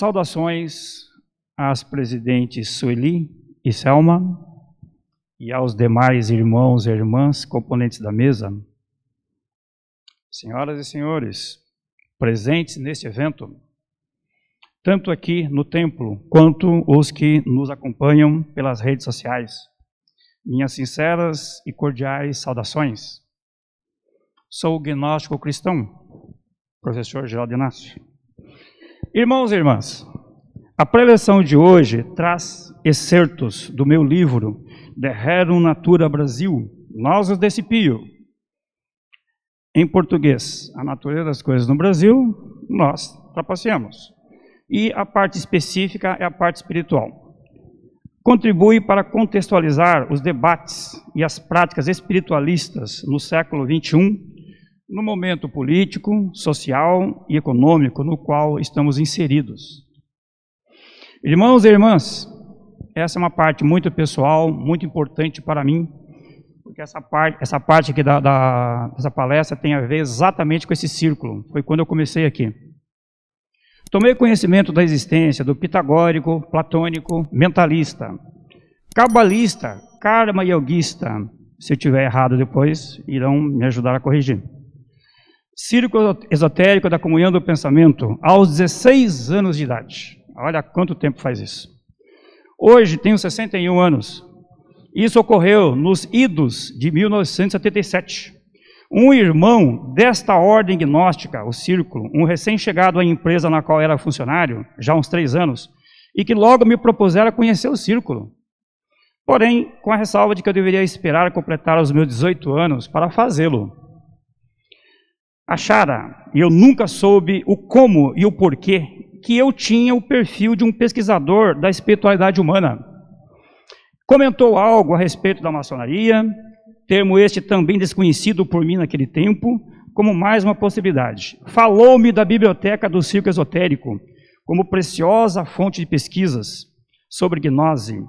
Saudações às presidentes Sueli e Selma e aos demais irmãos e irmãs componentes da mesa. Senhoras e senhores, presentes neste evento, tanto aqui no templo quanto os que nos acompanham pelas redes sociais. Minhas sinceras e cordiais saudações. Sou gnóstico cristão, professor Geraldo Inácio. Irmãos e irmãs, a preleção de hoje traz excertos do meu livro De Rerum Natura Brasil, Nós desse Pio. Em português, a natureza das coisas no Brasil, nós trapaceamos. E a parte específica é a parte espiritual. Contribui para contextualizar os debates e as práticas espiritualistas no século XXI no momento político, social e econômico no qual estamos inseridos. Irmãos e irmãs, essa é uma parte muito pessoal, muito importante para mim, porque essa parte, essa parte aqui da, da, dessa palestra tem a ver exatamente com esse círculo. Foi quando eu comecei aqui. Tomei conhecimento da existência do pitagórico, platônico, mentalista, cabalista, karma yogista. Se eu tiver errado depois, irão me ajudar a corrigir. Círculo Esotérico da Comunhão do Pensamento, aos 16 anos de idade. Olha quanto tempo faz isso. Hoje tenho 61 anos. Isso ocorreu nos idos de 1977. Um irmão desta ordem gnóstica, o Círculo, um recém-chegado à empresa na qual era funcionário, já há uns três anos, e que logo me propuseram conhecer o Círculo. Porém, com a ressalva de que eu deveria esperar completar os meus 18 anos para fazê-lo achara, e eu nunca soube o como e o porquê, que eu tinha o perfil de um pesquisador da espiritualidade humana. Comentou algo a respeito da maçonaria, termo este também desconhecido por mim naquele tempo, como mais uma possibilidade. Falou-me da biblioteca do Circo Esotérico, como preciosa fonte de pesquisas sobre gnose,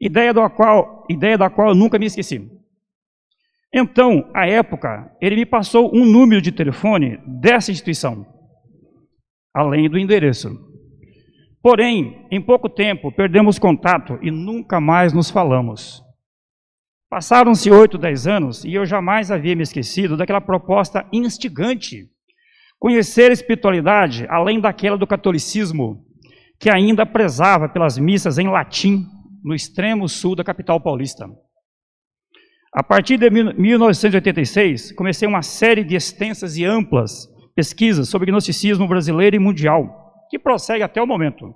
ideia da qual, ideia da qual eu nunca me esqueci. Então, à época, ele me passou um número de telefone dessa instituição, além do endereço. Porém, em pouco tempo, perdemos contato e nunca mais nos falamos. Passaram-se oito, dez anos e eu jamais havia me esquecido daquela proposta instigante. Conhecer a espiritualidade além daquela do catolicismo, que ainda prezava pelas missas em latim no extremo sul da capital paulista. A partir de 1986, comecei uma série de extensas e amplas pesquisas sobre gnosticismo brasileiro e mundial, que prossegue até o momento.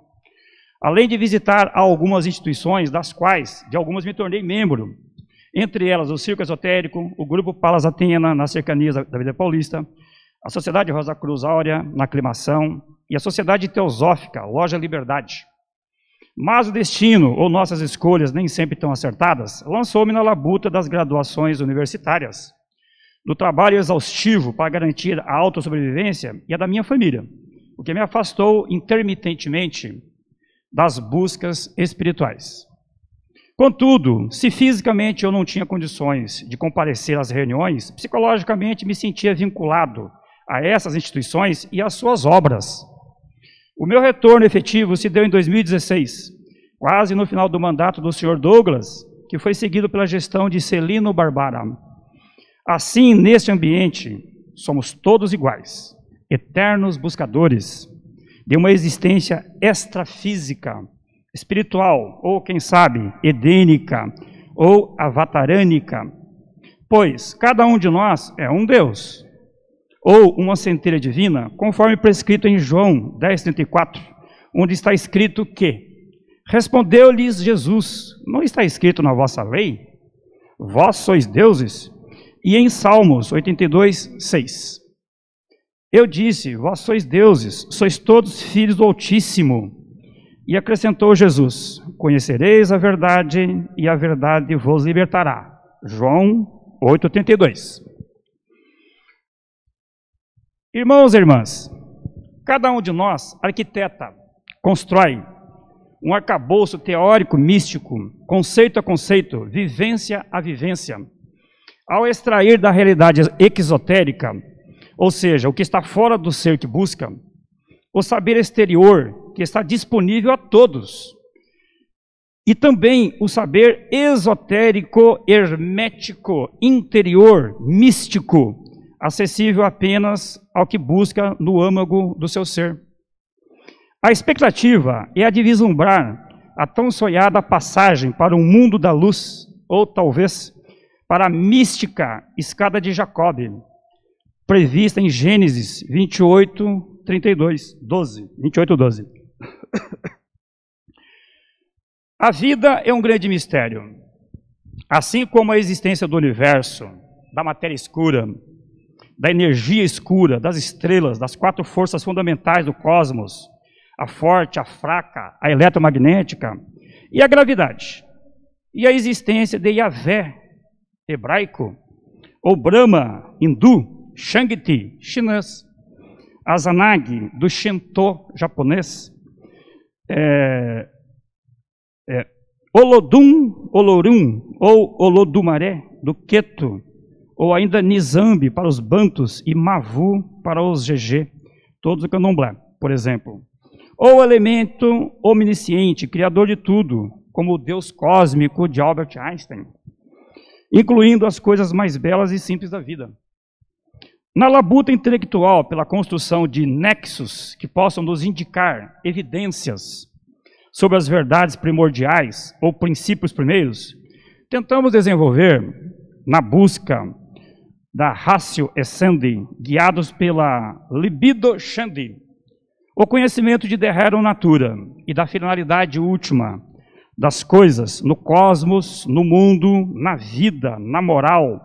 Além de visitar algumas instituições, das quais, de algumas, me tornei membro, entre elas o Circo Esotérico, o Grupo Palas Atena, nas cercanias da Vida Paulista, a Sociedade Rosa Cruz Áurea, na Aclimação, e a Sociedade Teosófica, Loja Liberdade. Mas o destino, ou nossas escolhas nem sempre tão acertadas, lançou-me na labuta das graduações universitárias, do trabalho exaustivo para garantir a autossobrevivência e a da minha família, o que me afastou intermitentemente das buscas espirituais. Contudo, se fisicamente eu não tinha condições de comparecer às reuniões, psicologicamente me sentia vinculado a essas instituições e às suas obras o meu retorno efetivo se deu em 2016, quase no final do mandato do senhor Douglas, que foi seguido pela gestão de Celino Barbara. Assim, neste ambiente, somos todos iguais, eternos buscadores de uma existência extrafísica, espiritual, ou quem sabe, edênica, ou avatarânica, pois cada um de nós é um Deus, ou uma centelha divina, conforme prescrito em João 10:34, onde está escrito que respondeu-lhes Jesus: Não está escrito na vossa lei? Vós sois deuses? E em Salmos 82:6. Eu disse: Vós sois deuses, sois todos filhos do Altíssimo. E acrescentou Jesus: Conhecereis a verdade, e a verdade vos libertará. João 8:32. Irmãos e irmãs, cada um de nós arquiteta, constrói um arcabouço teórico místico, conceito a conceito, vivência a vivência. Ao extrair da realidade exotérica, ou seja, o que está fora do ser que busca, o saber exterior, que está disponível a todos, e também o saber esotérico, hermético, interior, místico, acessível apenas ao que busca no âmago do seu ser. A expectativa é a de vislumbrar a tão sonhada passagem para o mundo da luz, ou talvez para a mística escada de Jacob, prevista em Gênesis 28, 32, 12, 28, 12. A vida é um grande mistério. Assim como a existência do universo, da matéria escura, da energia escura, das estrelas, das quatro forças fundamentais do cosmos, a forte, a fraca, a eletromagnética e a gravidade. E a existência de Yahvé, hebraico, ou Brahma, hindu, Shangti, chinês, Azanagi, do Shinto, japonês, é, é, Olodum, Olorum, ou Olodumaré, do Queto, ou ainda Nizambi para os Bantos e Mavu para os GG, todos o candomblé, por exemplo. Ou elemento omnisciente, criador de tudo, como o Deus cósmico de Albert Einstein, incluindo as coisas mais belas e simples da vida. Na labuta intelectual pela construção de nexos que possam nos indicar evidências sobre as verdades primordiais ou princípios primeiros, tentamos desenvolver, na busca da ratio essendi, guiados pela libido shandi, o conhecimento de derrero natura e da finalidade última das coisas no cosmos, no mundo, na vida, na moral,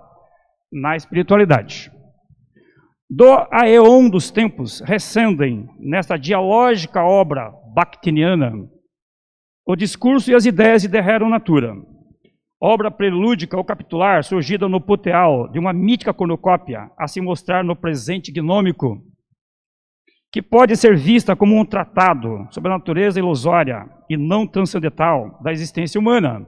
na espiritualidade. Do aeon dos tempos recendem nesta dialógica obra bakhtiniana o discurso e as ideias de derrero natura, obra prelúdica ou capitular surgida no poteal de uma mítica cornucópia a se mostrar no presente gnômico que pode ser vista como um tratado sobre a natureza ilusória e não transcendental da existência humana,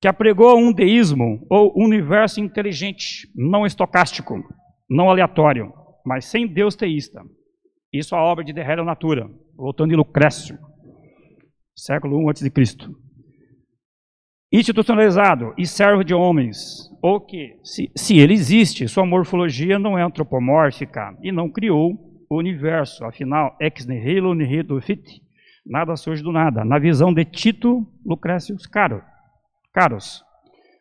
que apregou um deísmo ou universo inteligente, não estocástico, não aleatório, mas sem Deus teísta. Isso é a obra de De Hera Natura, voltando em Lucrécio, século I a.C. Institucionalizado e servo de homens, ou que, se, se ele existe, sua morfologia não é antropomórfica e não criou o universo. Afinal, ex nihilo nihilo fit, nada surge do nada. Na visão de Tito Lucrécio Caro, Caros,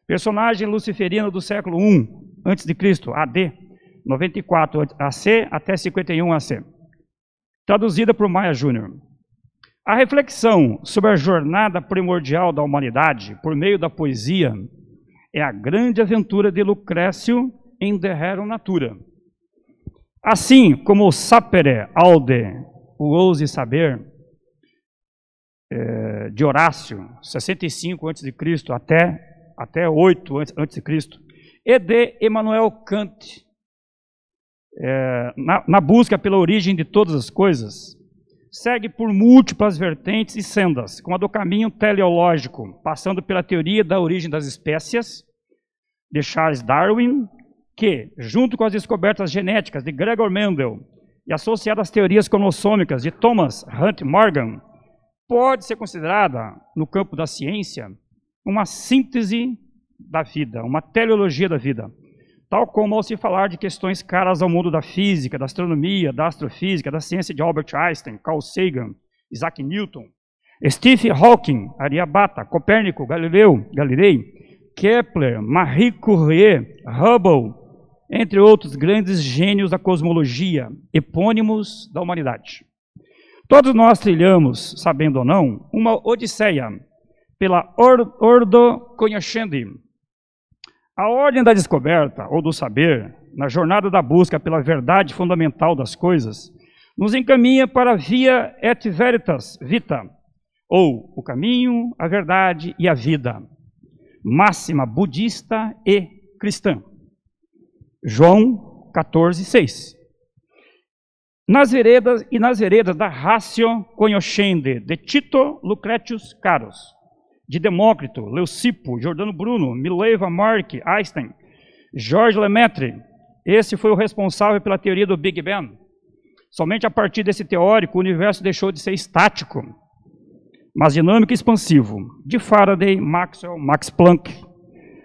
personagem luciferino do século I Cristo, AD, 94 AC até 51 AC. Traduzida por Maia Júnior. A reflexão sobre a jornada primordial da humanidade por meio da poesia é a grande aventura de Lucrécio em De Hero Natura. Assim como o sapere aude, o ouse saber, é, de Horácio, 65 a.C. até, até 8 a.C., e de Emmanuel Kant, é, na, na busca pela origem de todas as coisas, segue por múltiplas vertentes e sendas, como a do caminho teleológico, passando pela teoria da origem das espécies, de Charles Darwin, que, junto com as descobertas genéticas de Gregor Mendel e associadas às teorias cromossômicas de Thomas Hunt Morgan, pode ser considerada, no campo da ciência, uma síntese da vida, uma teleologia da vida. Tal como ao se falar de questões caras ao mundo da física, da astronomia, da astrofísica, da ciência de Albert Einstein, Carl Sagan, Isaac Newton, Stephen Hawking, Ariabata, Copérnico, Galileu, Galilei, Kepler, Marie Curie, Hubble, entre outros grandes gênios da cosmologia, epônimos da humanidade. Todos nós trilhamos, sabendo ou não, uma odisseia pela Ordo Cognoscendi. A ordem da descoberta ou do saber, na jornada da busca pela verdade fundamental das coisas, nos encaminha para a via et veritas vita, ou o caminho, a verdade e a vida, máxima budista e cristã. João 14, 6. Nas veredas e nas veredas da Ratio Cognoscende, de Tito Lucretius Caros, de Demócrito, Leucipo, Jordano Bruno, Mileva Mark, Einstein, Georges Lemaitre, esse foi o responsável pela teoria do Big Bang, Somente a partir desse teórico o universo deixou de ser estático, mas dinâmico e expansivo. De Faraday, Maxwell, Max Planck,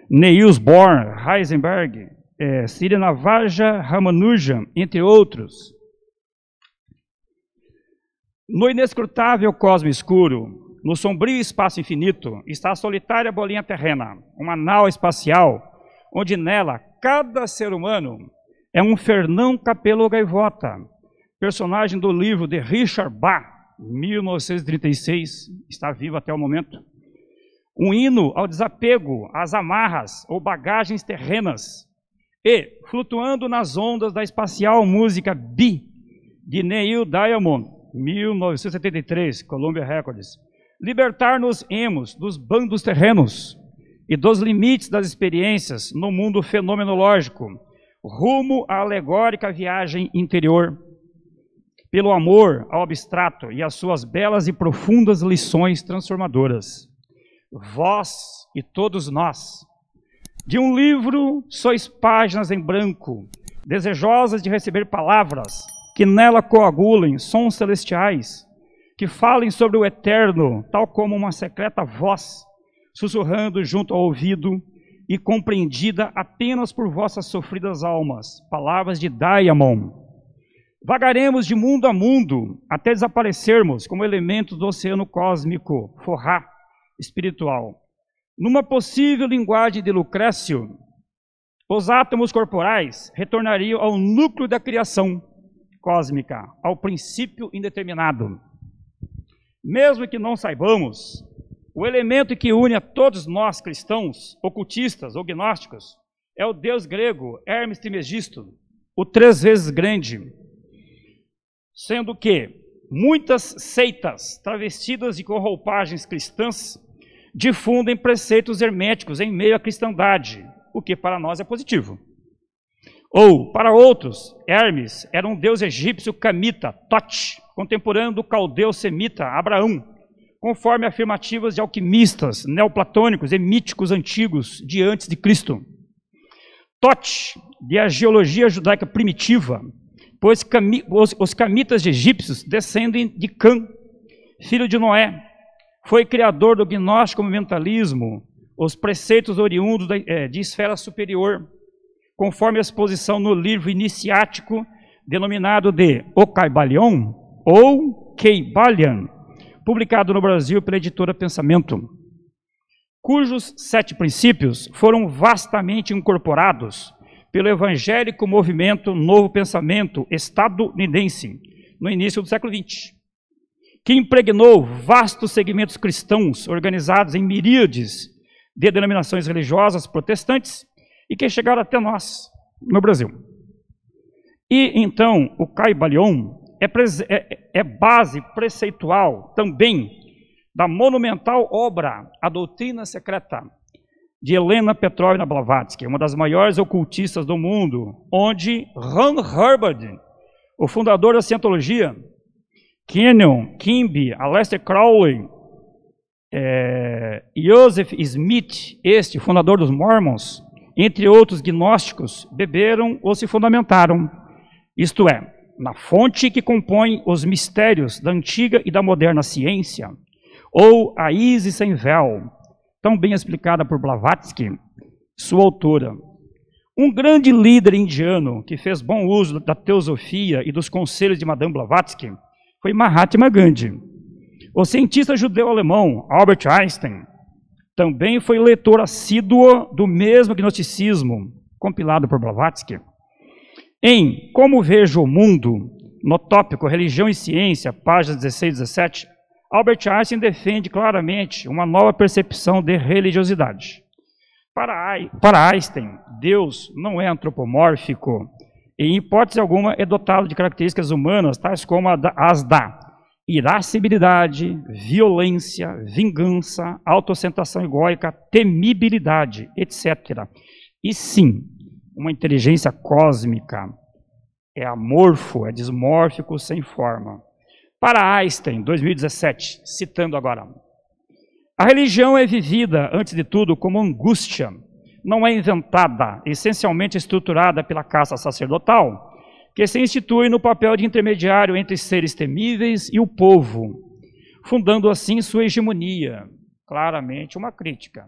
Niels Bohr, Heisenberg, é, Sirenavaja Ramanujan, entre outros. No inescrutável cosmo escuro, no sombrio espaço infinito, está a solitária bolinha terrena, uma nau espacial, onde nela cada ser humano é um Fernão Capelo Gaivota, personagem do livro de Richard Bach, 1936, está vivo até o momento. Um hino ao desapego, às amarras ou bagagens terrenas. E, flutuando nas ondas da espacial música Bi, de Neil Diamond, 1973, Columbia Records. Libertar-nos emos dos bandos terrenos e dos limites das experiências no mundo fenomenológico, rumo à alegórica viagem interior. Pelo amor ao abstrato e às suas belas e profundas lições transformadoras. Vós e todos nós, de um livro sois páginas em branco, desejosas de receber palavras que nela coagulem sons celestiais, que falem sobre o eterno, tal como uma secreta voz, sussurrando junto ao ouvido e compreendida apenas por vossas sofridas almas. Palavras de Diamond. Vagaremos de mundo a mundo até desaparecermos como elementos do oceano cósmico, forrá espiritual. Numa possível linguagem de Lucrécio, os átomos corporais retornariam ao núcleo da criação, cósmica, ao princípio indeterminado. Mesmo que não saibamos, o elemento que une a todos nós cristãos, ocultistas ou gnósticos, é o deus grego Hermes Trismegisto, o três vezes grande, sendo que muitas seitas travestidas de com roupagens cristãs difundem preceitos herméticos em meio à cristandade, o que para nós é positivo. Ou, para outros, Hermes era um deus egípcio camita, Tot, contemporâneo do caldeu semita Abraão, conforme afirmativas de alquimistas neoplatônicos e míticos antigos de antes de Cristo. Tot, de a geologia judaica primitiva, pois os, os camitas egípcios descendem de Cã, filho de Noé, foi criador do gnóstico mentalismo, os preceitos oriundos de, é, de esfera superior, conforme a exposição no livro iniciático denominado de O Caibalion ou Keibalian, publicado no Brasil pela editora Pensamento, cujos sete princípios foram vastamente incorporados pelo evangélico movimento Novo Pensamento estadunidense no início do século XX, que impregnou vastos segmentos cristãos organizados em miríades de denominações religiosas protestantes e que chegaram até nós, no Brasil. E então o Caibalion é, é, é base preceitual também da monumental obra A Doutrina Secreta, de Helena Petrovna Blavatsky, uma das maiores ocultistas do mundo, onde Ron Hubbard, o fundador da Cientologia, Kenyon, Kimby, Aleister Crowley, é, Joseph Smith, este fundador dos Mormons, entre outros gnósticos, beberam ou se fundamentaram, isto é, na fonte que compõe os mistérios da antiga e da moderna ciência, ou a Isis sem véu, tão bem explicada por Blavatsky, sua autora. Um grande líder indiano que fez bom uso da teosofia e dos conselhos de Madame Blavatsky foi Mahatma Gandhi. O cientista judeu-alemão Albert Einstein também foi leitor assíduo do mesmo gnosticismo, compilado por Blavatsky. Em Como Vejo o Mundo, no tópico Religião e Ciência, páginas 16 e 17, Albert Einstein defende claramente uma nova percepção de religiosidade. Para, Einstein, Deus não é antropomórfico e, em hipótese alguma, é dotado de características humanas, tais como as da irascibilidade, violência, vingança, autocentração egóica, temibilidade, etc. E sim, uma inteligência cósmica é amorfo, é dismórfico, sem forma. Para Einstein, 2017, citando agora, a religião é vivida, antes de tudo, como angústia, não é inventada, essencialmente estruturada pela caça sacerdotal, que se institui no papel de intermediário entre seres temíveis e o povo, fundando assim sua hegemonia. Claramente uma crítica.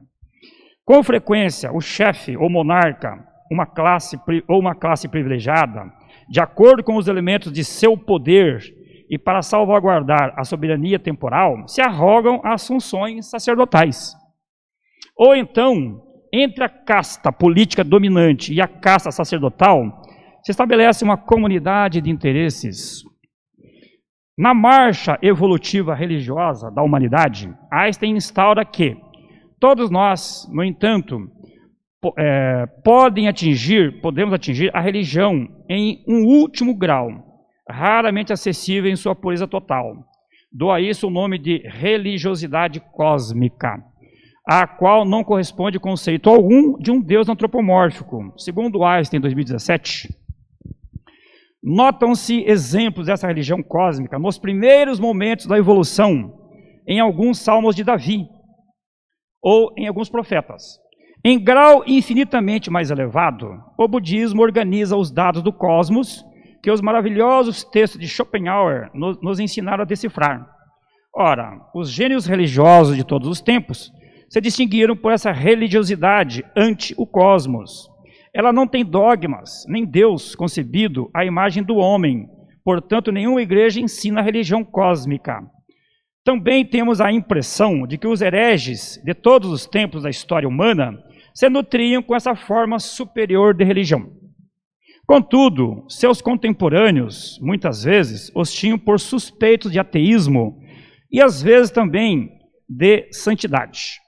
Com frequência, o chefe ou monarca, uma classe ou uma classe privilegiada, de acordo com os elementos de seu poder e para salvaguardar a soberania temporal, se arrogam as funções sacerdotais. Ou então, entre a casta política dominante e a casta sacerdotal, se estabelece uma comunidade de interesses. Na marcha evolutiva religiosa da humanidade, Einstein instaura que todos nós, no entanto, é, podem atingir, podemos atingir a religião em um último grau, raramente acessível em sua pureza total. Dou a isso o nome de religiosidade cósmica, a qual não corresponde conceito algum de um Deus antropomórfico. Segundo Einstein, em 2017, notam-se exemplos dessa religião cósmica nos primeiros momentos da evolução, em alguns salmos de Davi, ou em alguns profetas. Em grau infinitamente mais elevado, o budismo organiza os dados do cosmos que os maravilhosos textos de Schopenhauer nos, ensinaram a decifrar. Ora, os gênios religiosos de todos os tempos se distinguiram por essa religiosidade ante o cosmos. Ela não tem dogmas, nem Deus concebido à imagem do homem. Portanto, nenhuma igreja ensina a religião cósmica. Também temos a impressão de que os hereges de todos os tempos da história humana se nutriam com essa forma superior de religião. Contudo, seus contemporâneos, muitas vezes, os tinham por suspeitos de ateísmo e às vezes também de santidade.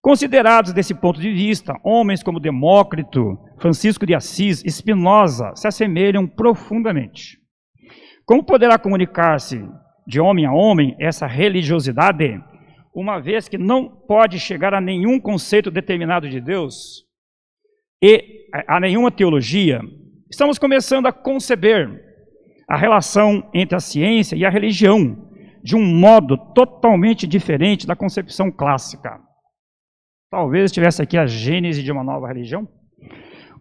Considerados desse ponto de vista, homens como Demócrito, Francisco de Assis, Spinoza se assemelham profundamente. Como poderá comunicar-se de homem a homem essa religiosidade uma vez que não pode chegar a nenhum conceito determinado de Deus e a nenhuma teologia, estamos começando a conceber a relação entre a ciência e a religião de um modo totalmente diferente da concepção clássica. Talvez estivesse aqui a gênese de uma nova religião.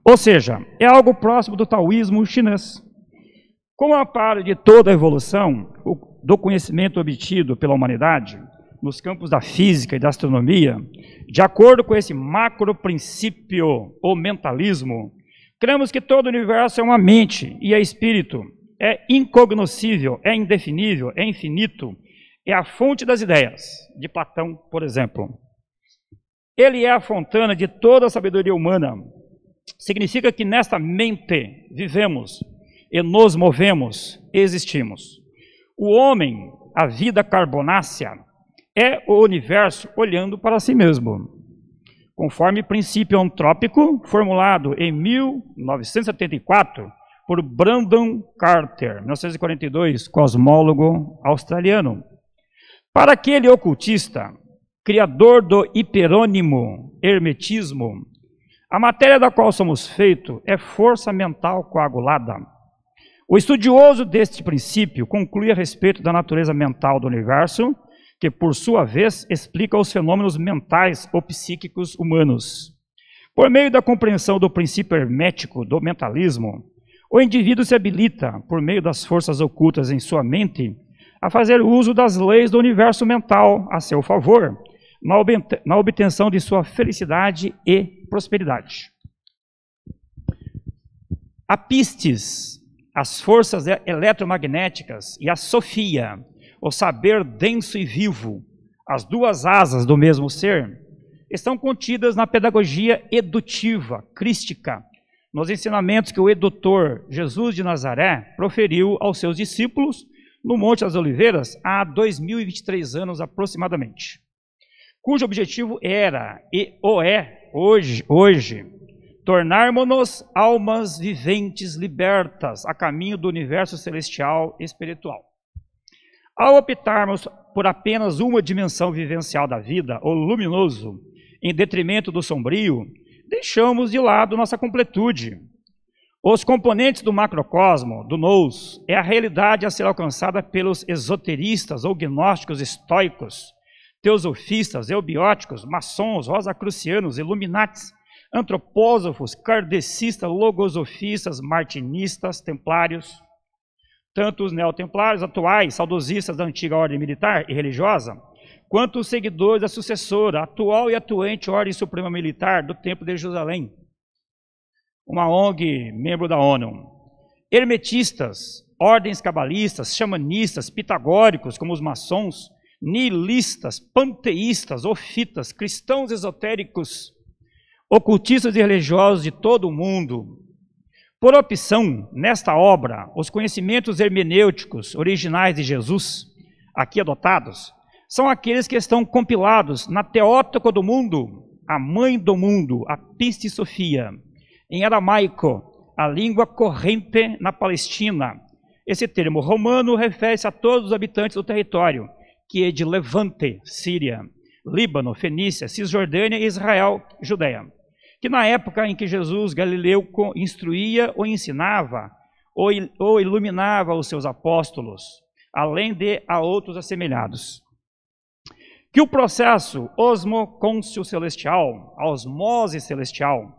Ou seja, é algo próximo do taoísmo chinês. Como a par de toda a evolução do conhecimento obtido pela humanidade, nos campos da física e da astronomia, de acordo com esse macro princípio ou mentalismo, cremos que todo o universo é uma mente e é espírito, é incognoscível, é indefinível, é infinito, é a fonte das ideias, de Platão, por exemplo. Ele é a fontana de toda a sabedoria humana. Significa que nesta mente vivemos e nos movemos, existimos. O homem, a vida carbonácea, é o universo olhando para si mesmo. Conforme princípio antrópico formulado em 1974 por Brandon Carter, 1942, cosmólogo australiano. Para aquele ocultista, criador do hiperônimo hermetismo, a matéria da qual somos feitos é força mental coagulada. O estudioso deste princípio conclui a respeito da natureza mental do universo que por sua vez explica os fenômenos mentais ou psíquicos humanos. Por meio da compreensão do princípio hermético do mentalismo, o indivíduo se habilita, por meio das forças ocultas em sua mente, a fazer uso das leis do universo mental a seu favor, na obtenção de sua felicidade e prosperidade. A pistes, as forças eletromagnéticas e a sofia, o saber denso e vivo, as duas asas do mesmo ser, estão contidas na pedagogia edutiva, crística, nos ensinamentos que o edutor Jesus de Nazaré proferiu aos seus discípulos no Monte das Oliveiras há 2023 anos aproximadamente, cujo objetivo era e o é hoje, hoje tornarmos-nos almas viventes libertas a caminho do universo celestial espiritual. Ao optarmos por apenas uma dimensão vivencial da vida, o luminoso, em detrimento do sombrio, deixamos de lado nossa completude. Os componentes do macrocosmo, do nous, é a realidade a ser alcançada pelos esoteristas ou gnósticos estoicos, teosofistas, eubióticos, maçons, rosacrucianos, iluminatis, antropósofos, kardecistas, logosofistas, martinistas, templários, tanto os neotemplários atuais, saudosistas da antiga ordem militar e religiosa, quanto os seguidores da sucessora, atual e atuante Ordem Suprema Militar do Templo de Jerusalém, uma ONG membro da ONU. Hermetistas, ordens cabalistas, xamanistas, pitagóricos, como os maçons, nihilistas, panteístas, ofitas, cristãos esotéricos, ocultistas e religiosos de todo o mundo. Por opção, nesta obra, os conhecimentos hermenêuticos originais de Jesus, aqui adotados, são aqueles que estão compilados na Teótoca do Mundo, a mãe do mundo, a Piste Sofia, em aramaico, a língua corrente na Palestina. Esse termo romano refere-se a todos os habitantes do território, que é de Levante, Síria, Líbano, Fenícia, Cisjordânia e Israel, Judéia. Que na época em que Jesus Galileu instruía ou ensinava, ou iluminava os seus apóstolos, além de a outros assemelhados que o processo osmocôncio celestial, a osmose celestial,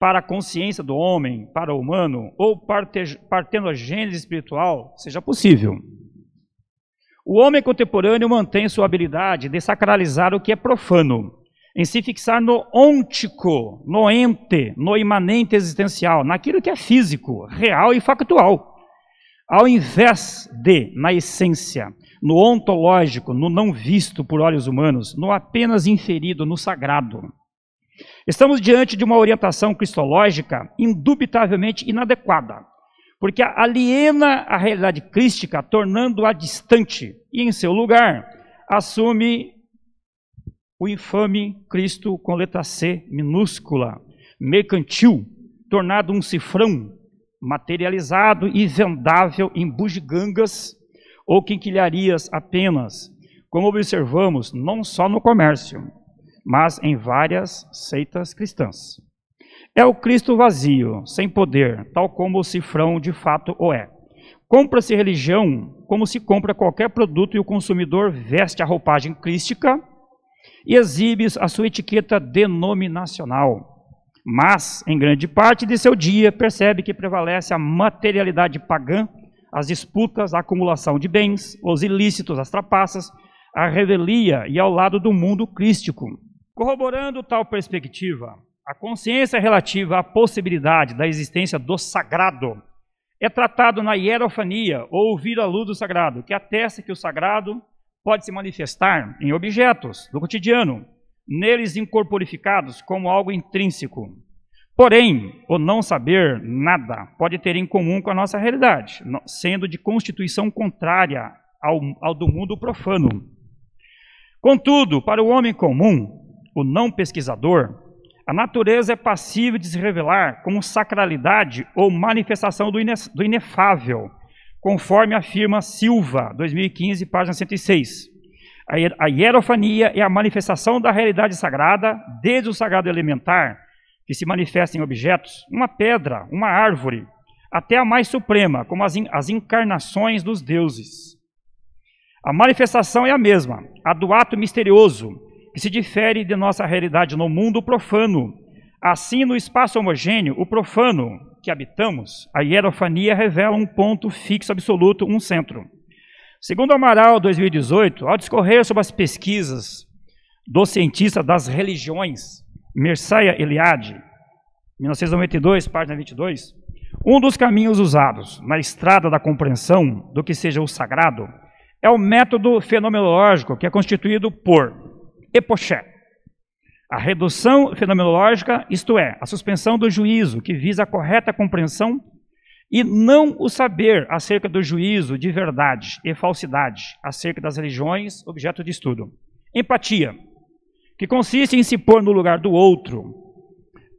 para a consciência do homem, para o humano, ou partendo a gênese espiritual, seja possível. O homem contemporâneo mantém sua habilidade de sacralizar o que é profano, em se fixar no ôntico, no ente, no imanente existencial, naquilo que é físico, real e factual, ao invés de, na essência, no ontológico, no não visto por olhos humanos, no apenas inferido, no sagrado. Estamos diante de uma orientação cristológica indubitavelmente inadequada, porque aliena a realidade crística, tornando-a distante, e em seu lugar assume o infame Cristo com letra C minúscula, mercantil, tornado um cifrão, materializado e vendável em bugigangas ou quinquilharias apenas, como observamos não só no comércio, mas em várias seitas cristãs. É o Cristo vazio, sem poder, tal como o cifrão de fato o é. Compra-se religião como se compra qualquer produto e o consumidor veste a roupagem crística e exibe a sua etiqueta denominacional. Mas, em grande parte de seu dia, percebe que prevalece a materialidade pagã as disputas, a acumulação de bens, os ilícitos, as trapaças, a revelia e ao lado do mundo crístico. Corroborando tal perspectiva, a consciência relativa à possibilidade da existência do sagrado é tratado na hierofania, ou ouvir a luz do sagrado, que atesta que o sagrado pode se manifestar em objetos do cotidiano, neles incorporificados como algo intrínseco. Porém, o não saber nada pode ter em comum com a nossa realidade, sendo de constituição contrária ao, ao do mundo profano. Contudo, para o homem comum, o não pesquisador, a natureza é passível de se revelar como sacralidade ou manifestação do, do inefável, conforme afirma Silva, 2015, página 106. A hierofania é a manifestação da realidade sagrada, desde o sagrado elementar, que se manifesta em objetos, uma pedra, uma árvore, até a mais suprema, como as, as encarnações dos deuses. A manifestação é a mesma, a do ato misterioso, que se difere de nossa realidade no mundo profano. Assim, no espaço homogêneo, o profano que habitamos, a hierofania revela um ponto fixo absoluto, um centro. Segundo Amaral, 2018, ao discorrer sobre as pesquisas do cientista das religiões, Mircea Eliade, 1992, página 22, um dos caminhos usados na estrada da compreensão do que seja o sagrado é o método fenomenológico que é constituído por epoché, a redução fenomenológica, isto é, a suspensão do juízo que visa a correta compreensão e não o saber acerca do juízo de verdade e falsidade acerca das religiões, objeto de estudo. Empatia, que consiste em se pôr no lugar do outro,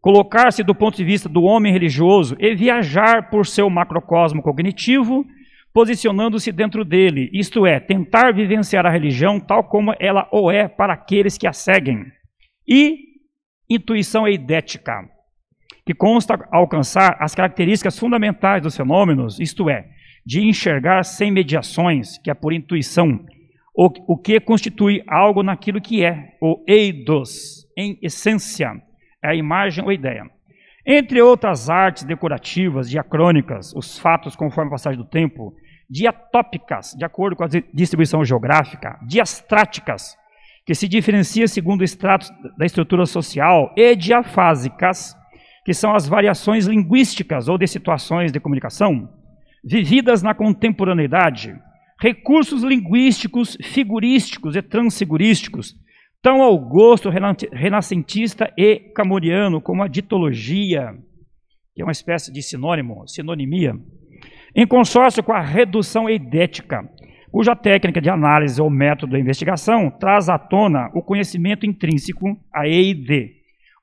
colocar-se do ponto de vista do homem religioso e viajar por seu macrocosmo cognitivo, posicionando-se dentro dele, isto é, tentar vivenciar a religião tal como ela o é para aqueles que a seguem. E intuição eidética, que consta alcançar as características fundamentais dos fenômenos, isto é, de enxergar sem mediações, que é por intuição, o, o que constitui algo naquilo que é, o eidos, em essência, é a imagem ou ideia. Entre outras artes decorativas, diacrônicas, os fatos conforme a passagem do tempo, diatópicas, de acordo com a distribuição geográfica, diastráticas, que se diferencia segundo o extrato da estrutura social, e diafásicas, que são as variações linguísticas ou de situações de comunicação, vividas na contemporaneidade, recursos linguísticos, figurísticos e transfigurísticos, tão ao gosto renascentista e camoriano como a ditologia, que é uma espécie de sinônimo, sinonimia, em consórcio com a redução eidética, cuja técnica de análise ou método de investigação traz à tona o conhecimento intrínseco, a EID,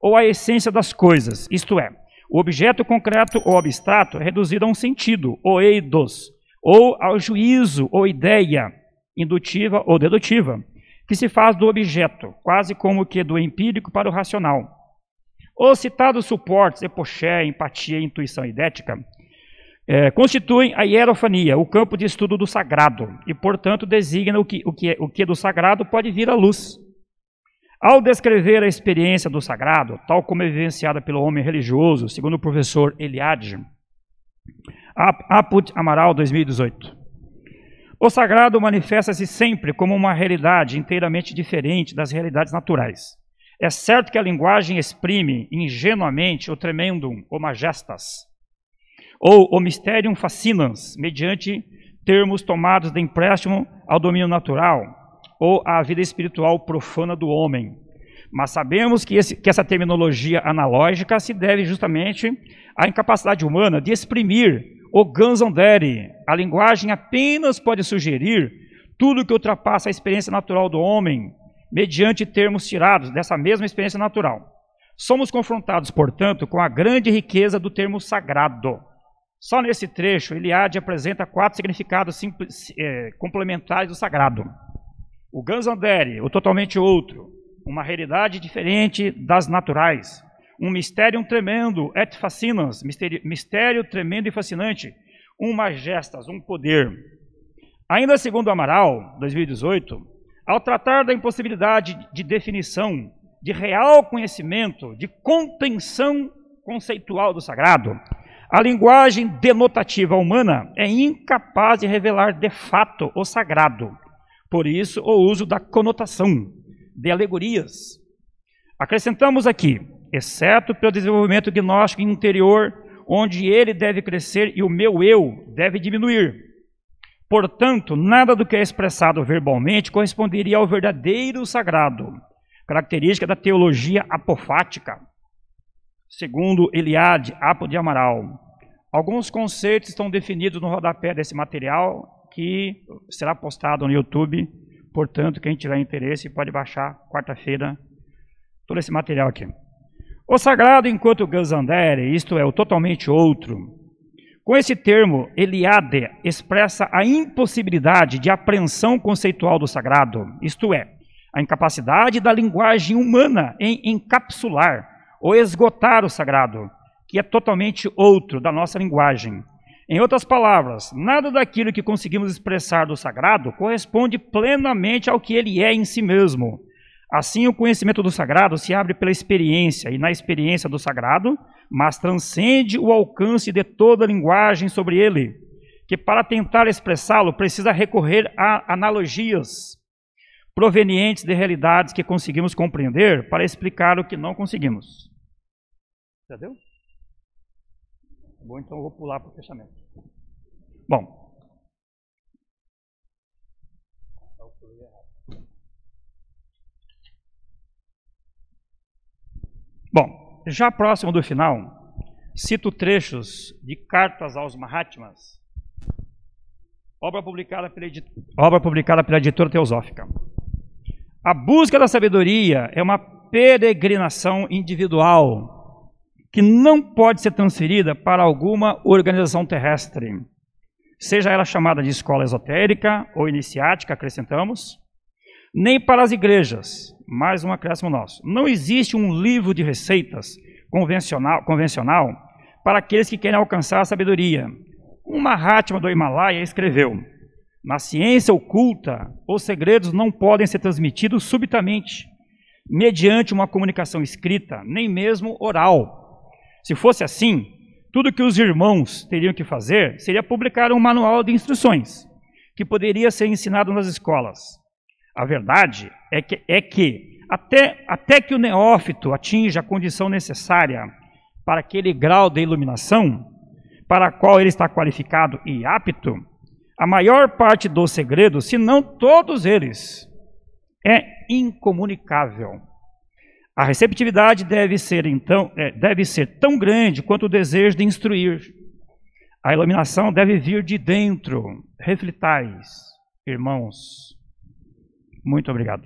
ou a essência das coisas, isto é, o objeto concreto ou abstrato é reduzido a um sentido, o eidos, ou ao juízo ou ideia indutiva ou dedutiva, que se faz do objeto, quase como que do empírico para o racional. Os citados suportes, epoché, empatia, intuição idética, é, constituem a hierofania, o campo de estudo do sagrado, e, portanto, designa o que, o, que, o que do sagrado pode vir à luz. Ao descrever a experiência do sagrado, tal como é vivenciada pelo homem religioso, segundo o professor Eliade, Aput Amaral, 2018. O sagrado manifesta-se sempre como uma realidade inteiramente diferente das realidades naturais. É certo que a linguagem exprime ingenuamente o tremendum, o majestas, ou o mysterium fascinans, mediante termos tomados de empréstimo ao domínio natural, ou à vida espiritual profana do homem. Mas sabemos que, esse, que essa terminologia analógica se deve justamente à incapacidade humana de exprimir o Ganzandere. A linguagem apenas pode sugerir tudo que ultrapassa a experiência natural do homem, mediante termos tirados dessa mesma experiência natural. Somos confrontados, portanto, com a grande riqueza do termo sagrado. Só nesse trecho, Eliade apresenta quatro significados simples, é, complementares do sagrado. O Ganzandere, o totalmente outro, uma realidade diferente das naturais, um mistério tremendo, et fascinans, mistério, mistério tremendo e fascinante, um majestas, um poder. Ainda segundo Amaral, 2018, ao tratar da impossibilidade de definição, de real conhecimento, de contenção conceitual do sagrado, a linguagem denotativa humana é incapaz de revelar de fato o sagrado. Por isso, o uso da conotação, de alegorias. Acrescentamos aqui exceto pelo desenvolvimento gnóstico interior, onde ele deve crescer e o meu eu deve diminuir. Portanto, nada do que é expressado verbalmente corresponderia ao verdadeiro sagrado, característica da teologia apofática. Segundo Eliade Apo de Amaral, alguns conceitos estão definidos no rodapé desse material que será postado no YouTube. Portanto, quem tiver interesse pode baixar quarta-feira todo esse material aqui. O sagrado enquanto Gazandere, isto é, o totalmente outro. Com esse termo, Eliade expressa a impossibilidade de apreensão conceitual do sagrado, isto é, a incapacidade da linguagem humana em encapsular ou esgotar o sagrado, que é totalmente outro da nossa linguagem. Em outras palavras, nada daquilo que conseguimos expressar do sagrado corresponde plenamente ao que ele é em si mesmo. Assim, o conhecimento do sagrado se abre pela experiência, e na experiência do sagrado, mas transcende o alcance de toda linguagem sobre ele, que para tentar expressá-lo precisa recorrer a analogias provenientes de realidades que conseguimos compreender para explicar o que não conseguimos. Entendeu? Bom, então eu vou pular para o fechamento. Bom, Bom, já próximo do final, cito trechos de Cartas aos Mahatmas, obra publicada pela, obra publicada pela editora teosófica. A busca da sabedoria é uma peregrinação individual que não pode ser transferida para alguma organização terrestre, seja ela chamada de escola esotérica ou iniciática, acrescentamos, nem para as igrejas, mais um acréscimo nosso. Não existe um livro de receitas convencional, convencional para aqueles que querem alcançar a sabedoria. Um Mahatma do Himalaia escreveu: Na ciência oculta, os segredos não podem ser transmitidos subitamente. mediante uma comunicação escrita, nem mesmo oral. Se fosse assim, tudo que os irmãos teriam que fazer seria publicar um manual de instruções, que poderia ser ensinado nas escolas. A verdade é que, é que até, até que o neófito atinja a condição necessária para aquele grau de iluminação, para a qual ele está qualificado e apto, a maior parte dos segredos, se não todos eles, é incomunicável. A receptividade deve ser então é, deve ser tão grande quanto o desejo de instruir. A iluminação deve vir de dentro. Reflitais, irmãos. Muito obrigado.